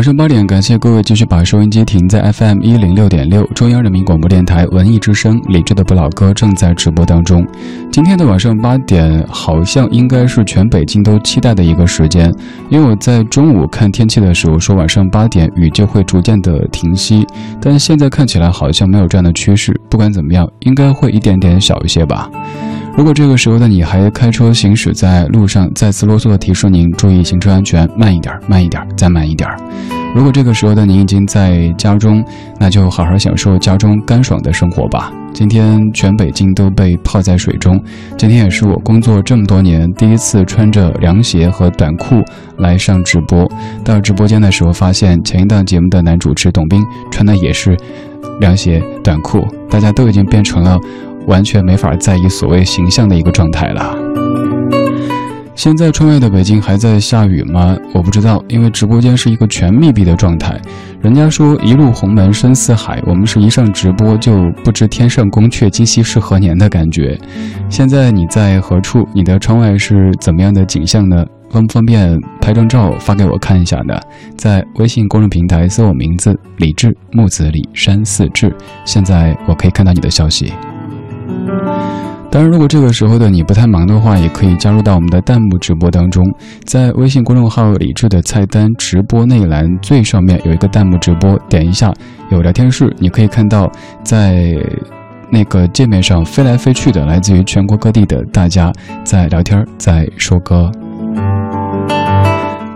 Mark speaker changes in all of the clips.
Speaker 1: 晚上八点，感谢各位继续把收音机停在 FM 一零六点六，中央人民广播电台文艺之声，理智的不老歌正在直播当中。今天的晚上八点，好像应该是全北京都期待的一个时间，因为我在中午看天气的时候说晚上八点雨就会逐渐的停息，但现在看起来好像没有这样的趋势。不管怎么样，应该会一点点小一些吧。如果这个时候的你还开车行驶在路上，再次啰嗦的提示您注意行车安全，慢一点，慢一点，再慢一点。如果这个时候的您已经在家中，那就好好享受家中干爽的生活吧。今天全北京都被泡在水中，今天也是我工作这么多年第一次穿着凉鞋和短裤来上直播。到直播间的时候，发现前一档节目的男主持董斌穿的也是凉鞋短裤，大家都已经变成了。完全没法在意所谓形象的一个状态了。现在窗外的北京还在下雨吗？我不知道，因为直播间是一个全密闭的状态。人家说一入鸿门深似海，我们是一上直播就不知天上宫阙，今夕是何年的感觉。现在你在何处？你的窗外是怎么样的景象呢？方不方便拍张照发给我看一下呢？在微信公众平台搜我名字李志木子李山寺志，现在我可以看到你的消息。当然，如果这个时候的你不太忙的话，也可以加入到我们的弹幕直播当中。在微信公众号“理智”的菜单直播内栏最上面有一个弹幕直播，点一下有聊天室，你可以看到在那个界面上飞来飞去的来自于全国各地的大家在聊天，在说歌。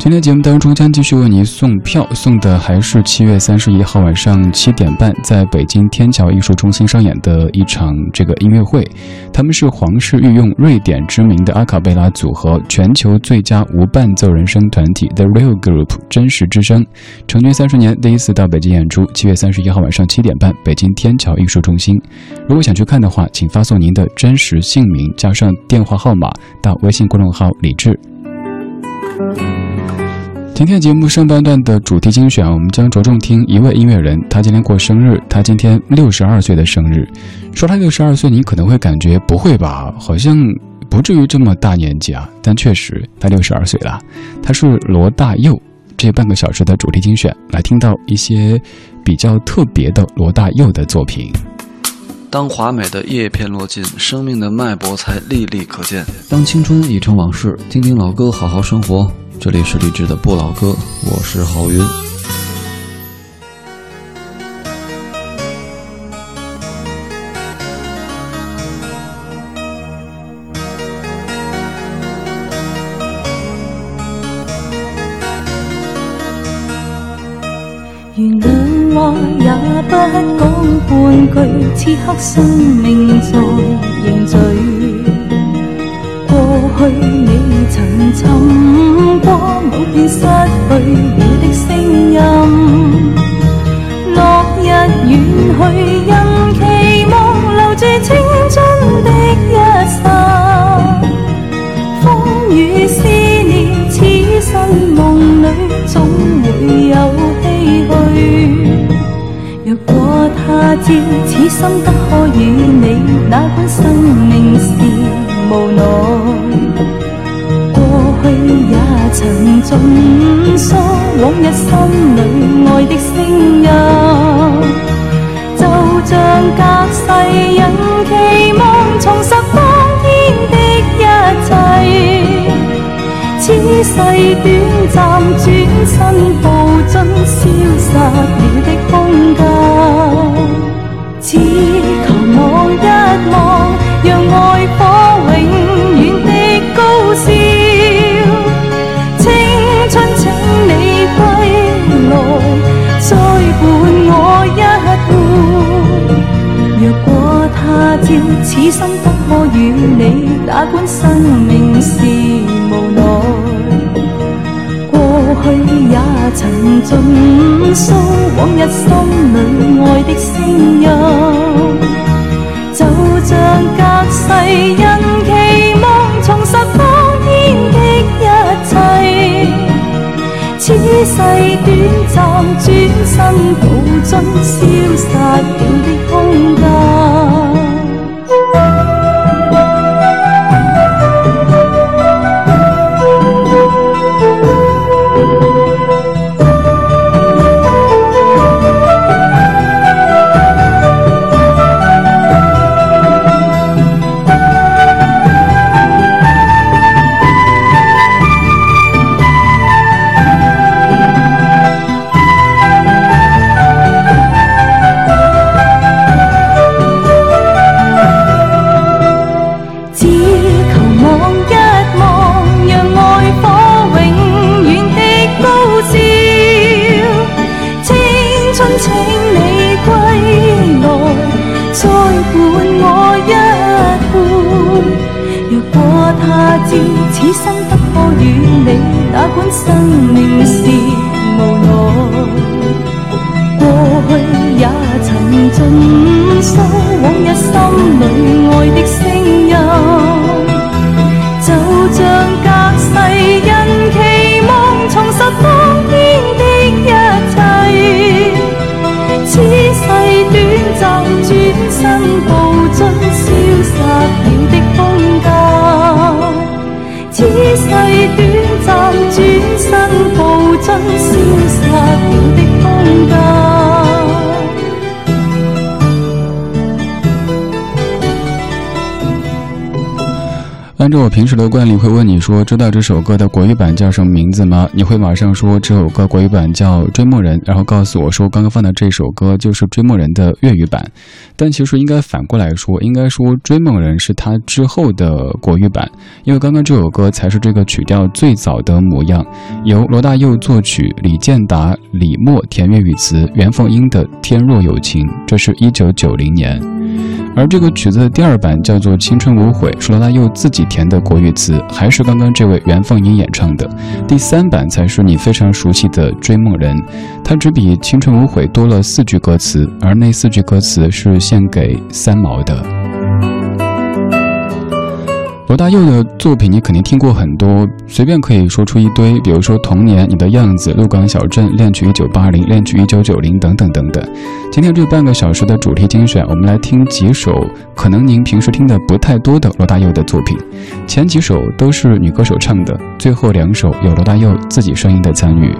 Speaker 1: 今天节目当中将继续为您送票，送的还是七月三十一号晚上七点半在北京天桥艺术中心上演的一场这个音乐会。他们是皇室御用、瑞典知名的阿卡贝拉组合，全球最佳无伴奏人声团体 The Real Group 真实之声，成军三十年第一次到北京演出。七月三十一号晚上七点半，北京天桥艺术中心。如果想去看的话，请发送您的真实姓名加上电话号码到微信公众号李志。今天节目上半段的主题精选，我们将着重听一位音乐人，他今天过生日，他今天六十二岁的生日。说他六十二岁，你可能会感觉不会吧，好像不至于这么大年纪啊。但确实，他六十二岁了。他是罗大佑。这半个小时的主题精选，来听到一些比较特别的罗大佑的作品。
Speaker 2: 当华美的叶片落尽，生命的脉搏才历历可见。
Speaker 3: 当青春已成往事，听听老歌，好好生活。这里是励志的不老歌，我是郝云。
Speaker 4: 原谅话也不讲半句，此刻生命在凝聚。去你曾寻过某段失去了的声音，落日远去，因期望留住青春的一刹。风雨思念，此生梦里总会有唏嘘。若果他朝此生不可与你，哪管生命是无奈。去也曾尽诉往日心里爱的声音，就像隔世人期望重拾当天的一切。此世短暂，转身步进消失了的空间，只求望一望，让爱火永远的高烧归来。再伴我一回。若果他朝此生不可与你，哪管生命是无奈。过去也曾尽诉往日心里爱的声音，就像隔世因期望重拾当天的一切。此世短暂，转身步进消失了的空间。请你归来，再伴我一半。若果他
Speaker 5: 知此生不可与你，哪管生命是无奈。过去也曾尽诉，往日心里爱的声音。骤，转身步进消失了的空间。此世短暂，转身步进消失了的空间。
Speaker 1: 按照我平时的惯例，会问你说：“知道这首歌的国语版叫什么名字吗？”你会马上说这首歌国语版叫《追梦人》，然后告诉我说刚刚放的这首歌就是《追梦人》的粤语版。但其实应该反过来说，应该说《追梦人》是他之后的国语版，因为刚刚这首歌才是这个曲调最早的模样，由罗大佑作曲，李健达、李默填粤语词，袁凤英的《天若有情》，这是一九九零年。而这个曲子的第二版叫做《青春无悔》，是罗大佑自己填的国语词，还是刚刚这位袁凤英演唱的。第三版才是你非常熟悉的《追梦人》，它只比《青春无悔》多了四句歌词，而那四句歌词是献给三毛的。罗大佑的作品你肯定听过很多，随便可以说出一堆，比如说《童年》、你的样子、鹿港小镇、恋曲一九八零、恋曲一九九零等等等等。今天这半个小时的主题精选，我们来听几首可能您平时听的不太多的罗大佑的作品。前几首都是女歌手唱的，最后两首有罗大佑自己声音的参与。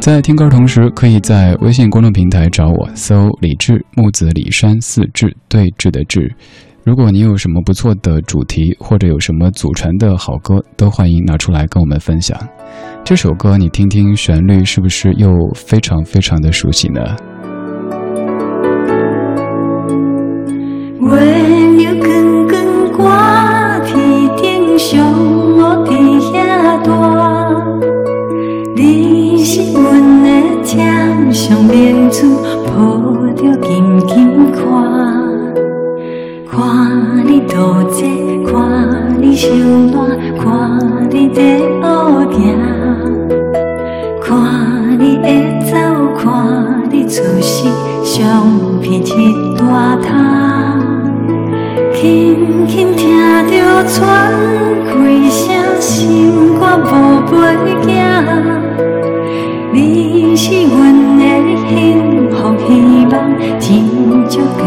Speaker 1: 在听歌同时，可以在微信公众平台找我，搜“李志木子李山四志对峙的志”。如果你有什么不错的主题，或者有什么祖传的好歌，都欢迎拿出来跟我们分享。这首歌你听听旋律，是不是又非常非常的熟悉呢？
Speaker 5: 月亮光光挂天上，我伫遐住。你是阮的天上明珠，抱着紧紧看。多济，看你受暖，看你在学行，看你会走，看你出世，相片一大滩。轻轻听着喘气声，心肝无飞行。你是阮的幸福希望，真足够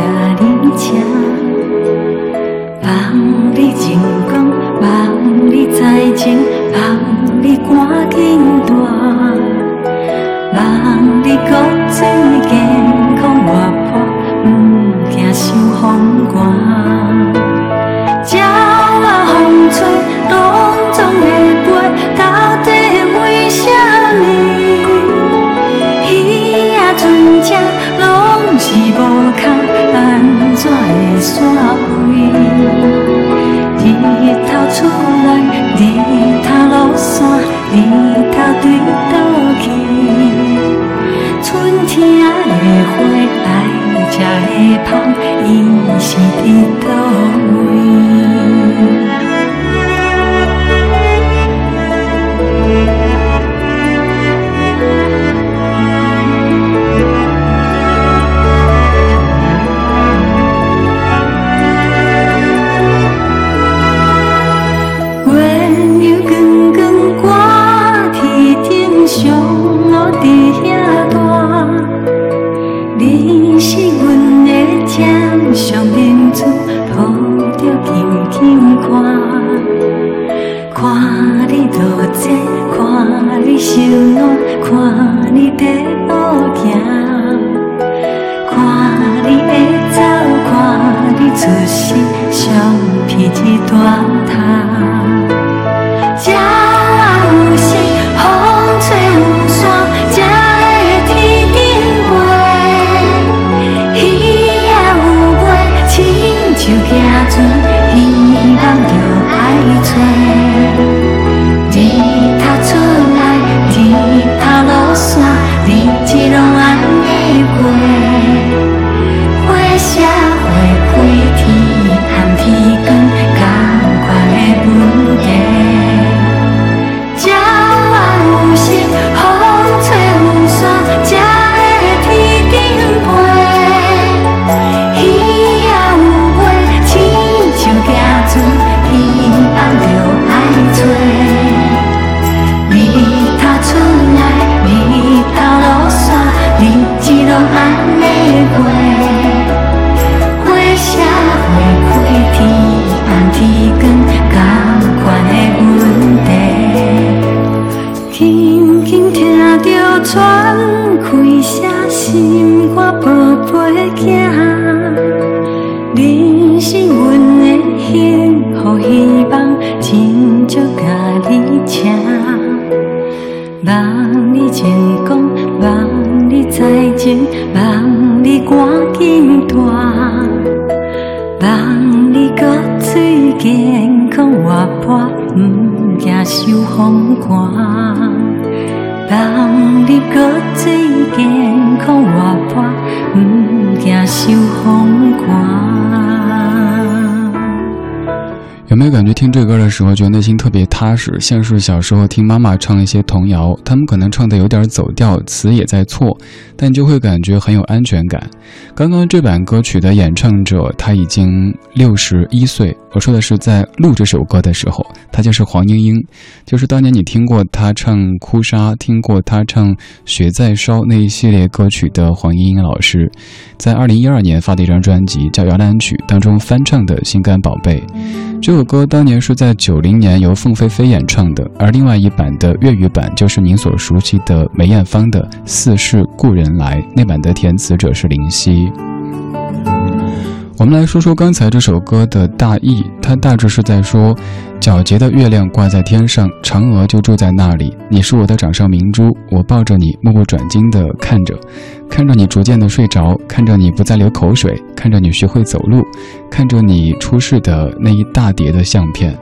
Speaker 5: 健康活泼，
Speaker 4: 毋惊受
Speaker 1: 没有感觉听这歌的时候，觉得内心特别踏实，像是小时候听妈妈唱一些童谣，他们可能唱的有点走调，词也在错，但就会感觉很有安全感。刚刚这版歌曲的演唱者他已经六十一岁，我说的是在录这首歌的时候，他就是黄莺莺，就是当年你听过他唱《哭砂》，听过他唱《雪在烧》那一系列歌曲的黄莺莺老师，在二零一二年发的一张专辑叫《摇篮曲》当中翻唱的《心肝宝贝》。这首歌当年是在九零年由凤飞飞演唱的，而另外一版的粤语版就是您所熟悉的梅艳芳的《似是故人来》，那版的填词者是林夕。我们来说说刚才这首歌的大意，它大致是在说：皎洁的月亮挂在天上，嫦娥就住在那里。你是我的掌上明珠，我抱着你，目不转睛地看着，看着你逐渐的睡着，看着你不再流口水，看着你学会走路，看着你出世的那一大叠的相片。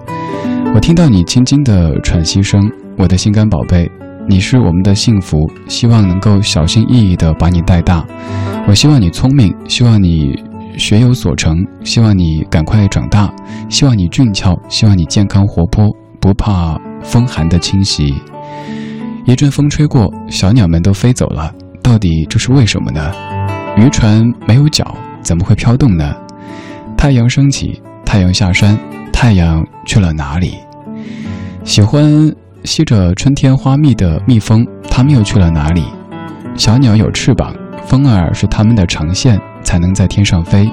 Speaker 1: 我听到你轻轻的喘息声，我的心肝宝贝，你是我们的幸福，希望能够小心翼翼地把你带大。我希望你聪明，希望你。学有所成，希望你赶快长大，希望你俊俏，希望你健康活泼，不怕风寒的侵袭。一阵风吹过，小鸟们都飞走了，到底这是为什么呢？渔船没有脚，怎么会飘动呢？太阳升起，太阳下山，太阳去了哪里？喜欢吸着春天花蜜的蜜蜂，它们又去了哪里？小鸟有翅膀，风儿是它们的长线。才能在天上飞，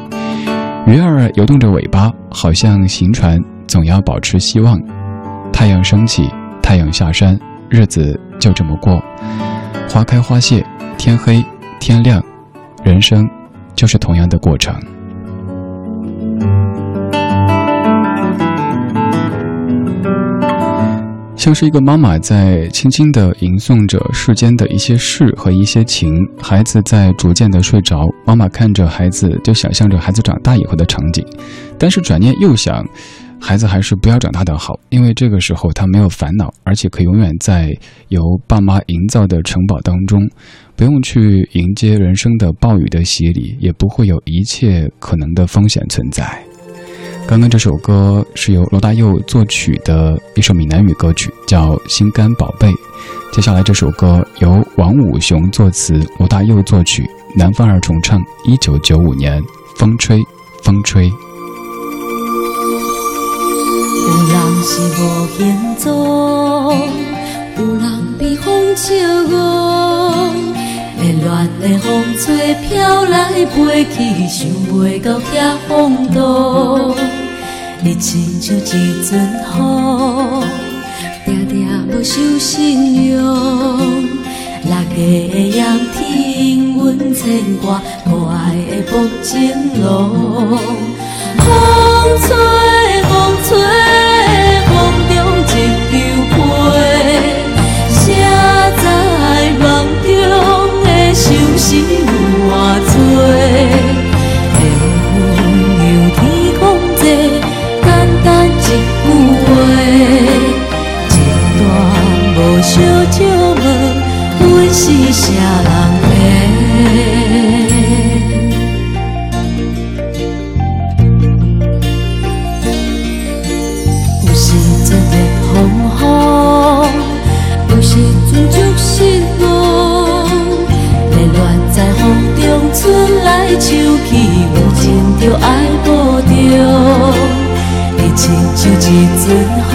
Speaker 1: 鱼儿游动着尾巴，好像行船，总要保持希望。太阳升起，太阳下山，日子就这么过。花开花谢，天黑天亮，人生就是同样的过程。像是一个妈妈在轻轻地吟诵着世间的一些事和一些情，孩子在逐渐的睡着，妈妈看着孩子，就想象着孩子长大以后的场景，但是转念又想，孩子还是不要长大的好，因为这个时候他没有烦恼，而且可以永远在由爸妈营造的城堡当中，不用去迎接人生的暴雨的洗礼，也不会有一切可能的风险存在。刚刚这首歌是由罗大佑作曲的一首闽南语歌曲，叫《心肝宝贝》。接下来这首歌由王武雄作词，罗大佑作曲，南方二重唱，一九九五年《风吹风吹》。
Speaker 5: 有人是无行踪，有人被风笑我，乱的风吹飘来飞去，想袂到遐风度。你亲像一阵雨，定定无受信用。六月的阳天，阮牵挂，可爱的木槿路。风吹，小酒问，阮是啥人的？有时阵热风雨，有时阵就失望。热恋在风中春来秋去，有情就爱无着。你亲像一阵雨，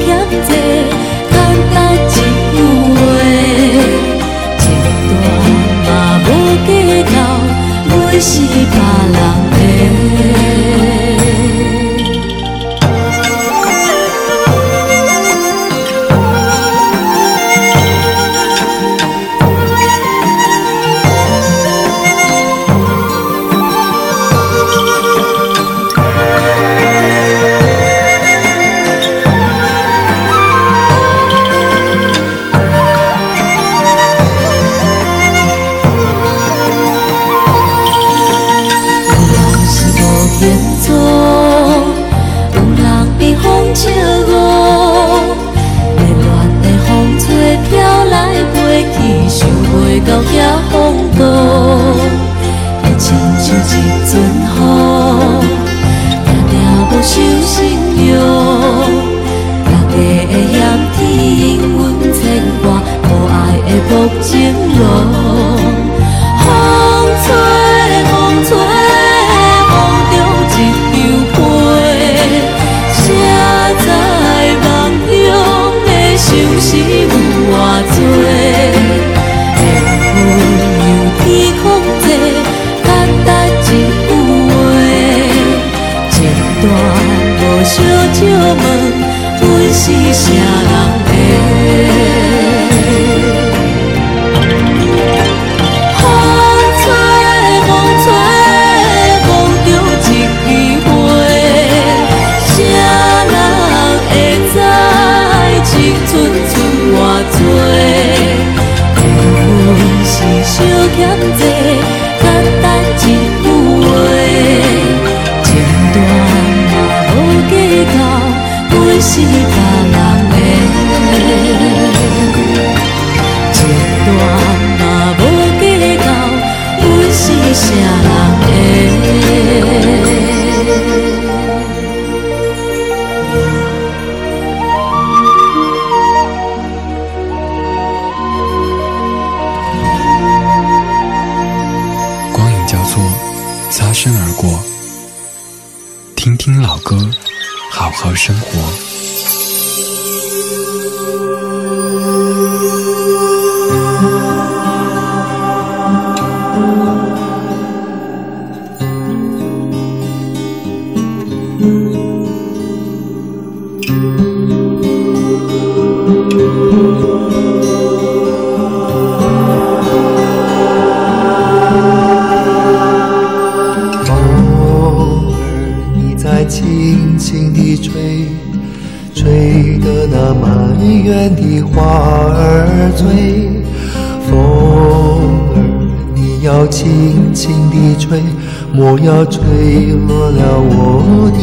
Speaker 6: 我要吹落了我的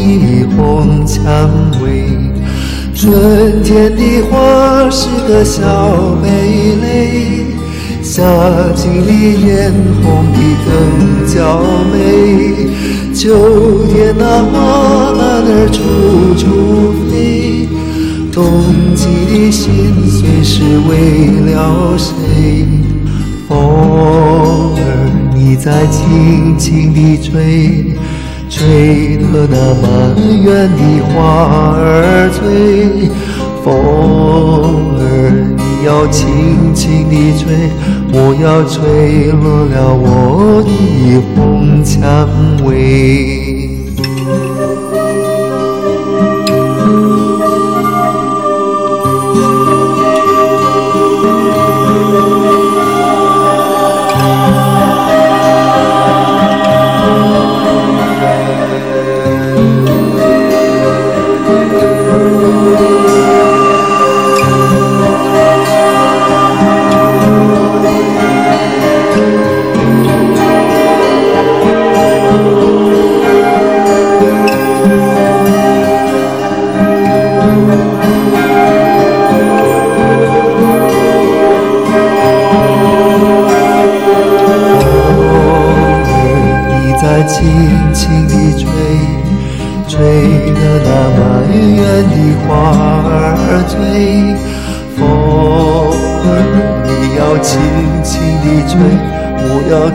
Speaker 6: 红蔷薇。春天的花是个小蓓蕾，夏季里艳红的更娇美。秋天那花儿处处飞，冬季的心碎是为了谁？风儿。你在轻轻地吹，吹得那满园的花儿醉。风儿，你要轻轻地吹，莫要吹落了我的红蔷薇。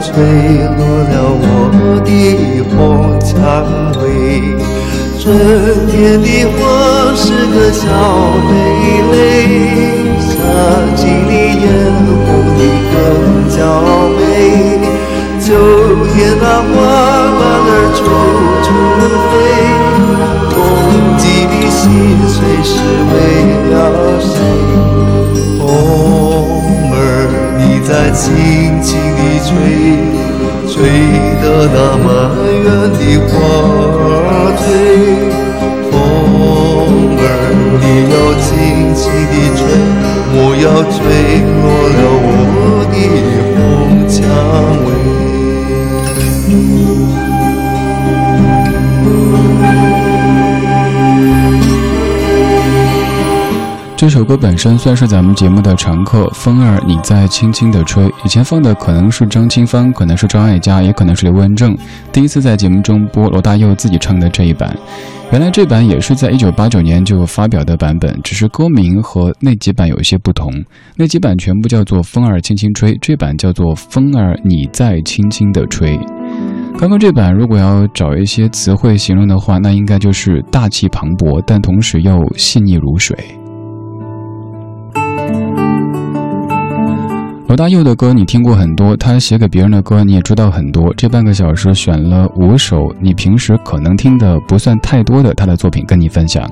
Speaker 6: 吹落了我的红蔷薇，春天的花是个小蓓蕾，夏季里艳红的更娇美。秋天那花瓣儿处处飞，冬季的细碎是为了谁？哦在轻轻地吹，吹得那满园的花儿醉。风儿你要轻轻地吹，莫要吹落了我的红蔷薇。
Speaker 1: 这首歌本身算是咱们节目的常客，风儿你在轻轻的吹。以前放的可能是张清芳，可能是张艾嘉，也可能是刘文正。第一次在节目中播罗大佑自己唱的这一版，原来这版也是在一九八九年就发表的版本，只是歌名和那几版有一些不同。那几版全部叫做《风儿轻轻吹》，这版叫做《风儿你在轻轻的吹》。刚刚这版如果要找一些词汇形容的话，那应该就是大气磅礴，但同时又细腻如水。罗大佑的歌你听过很多，他写给别人的歌你也知道很多。这半个小时选了五首你平时可能听的不算太多的他的作品跟你分享。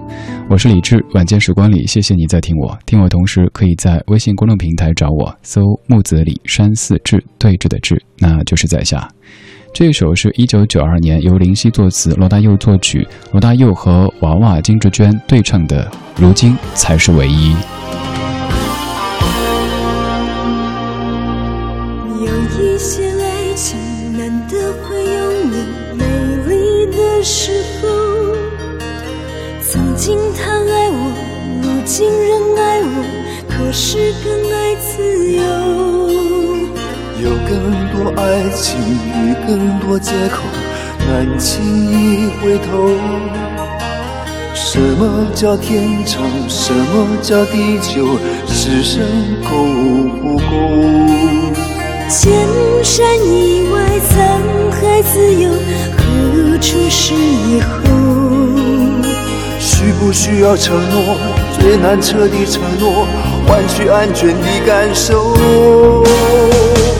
Speaker 1: 我是李志，晚间时光里，谢谢你在听我。听我同时可以在微信公众平台找我，搜木子李山寺志对峙的志，那就是在下。这首是一九九二年由林夕作词，罗大佑作曲，罗大佑和娃娃金志娟对唱的《如今才是唯一》。
Speaker 7: 如今仍爱我，可是更爱自由。
Speaker 6: 有更多爱情与更多借口，难轻易回头。什么叫天长？什么叫地久？世上够不够？
Speaker 7: 千山以外沧海自由，何处是以后？
Speaker 6: 需不需要承诺？最难彻底承诺，换取安全的感受。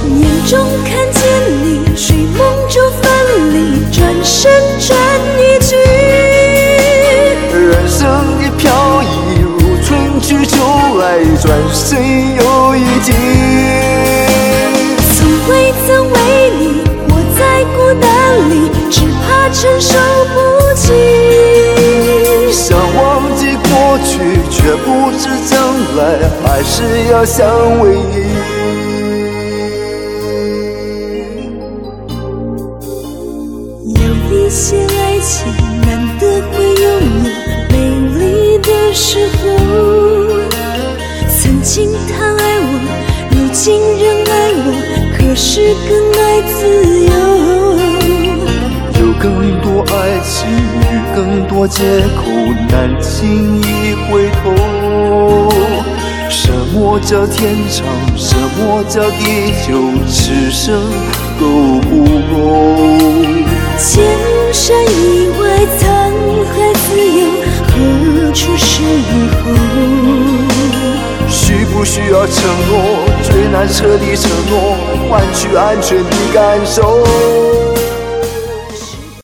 Speaker 7: 眼中看见你，睡梦中分离，转身转一句。
Speaker 6: 人生的飘逸如春去秋来，转身又一季。
Speaker 7: 从未曾为你活在孤单里，只怕承受
Speaker 6: 却不知将来，还是要相偎依。
Speaker 7: 有一些爱情难得会有你美丽的时候，曾经他爱我，如今仍爱我，可是更爱自由。
Speaker 6: 有更多爱情与更多借口，难轻易回头。什么叫天长？什么叫地久？此生够不够？
Speaker 7: 千山以外沧海自由，何处是以后？
Speaker 6: 需不需要承诺？最难彻底承诺，换取安全的感受。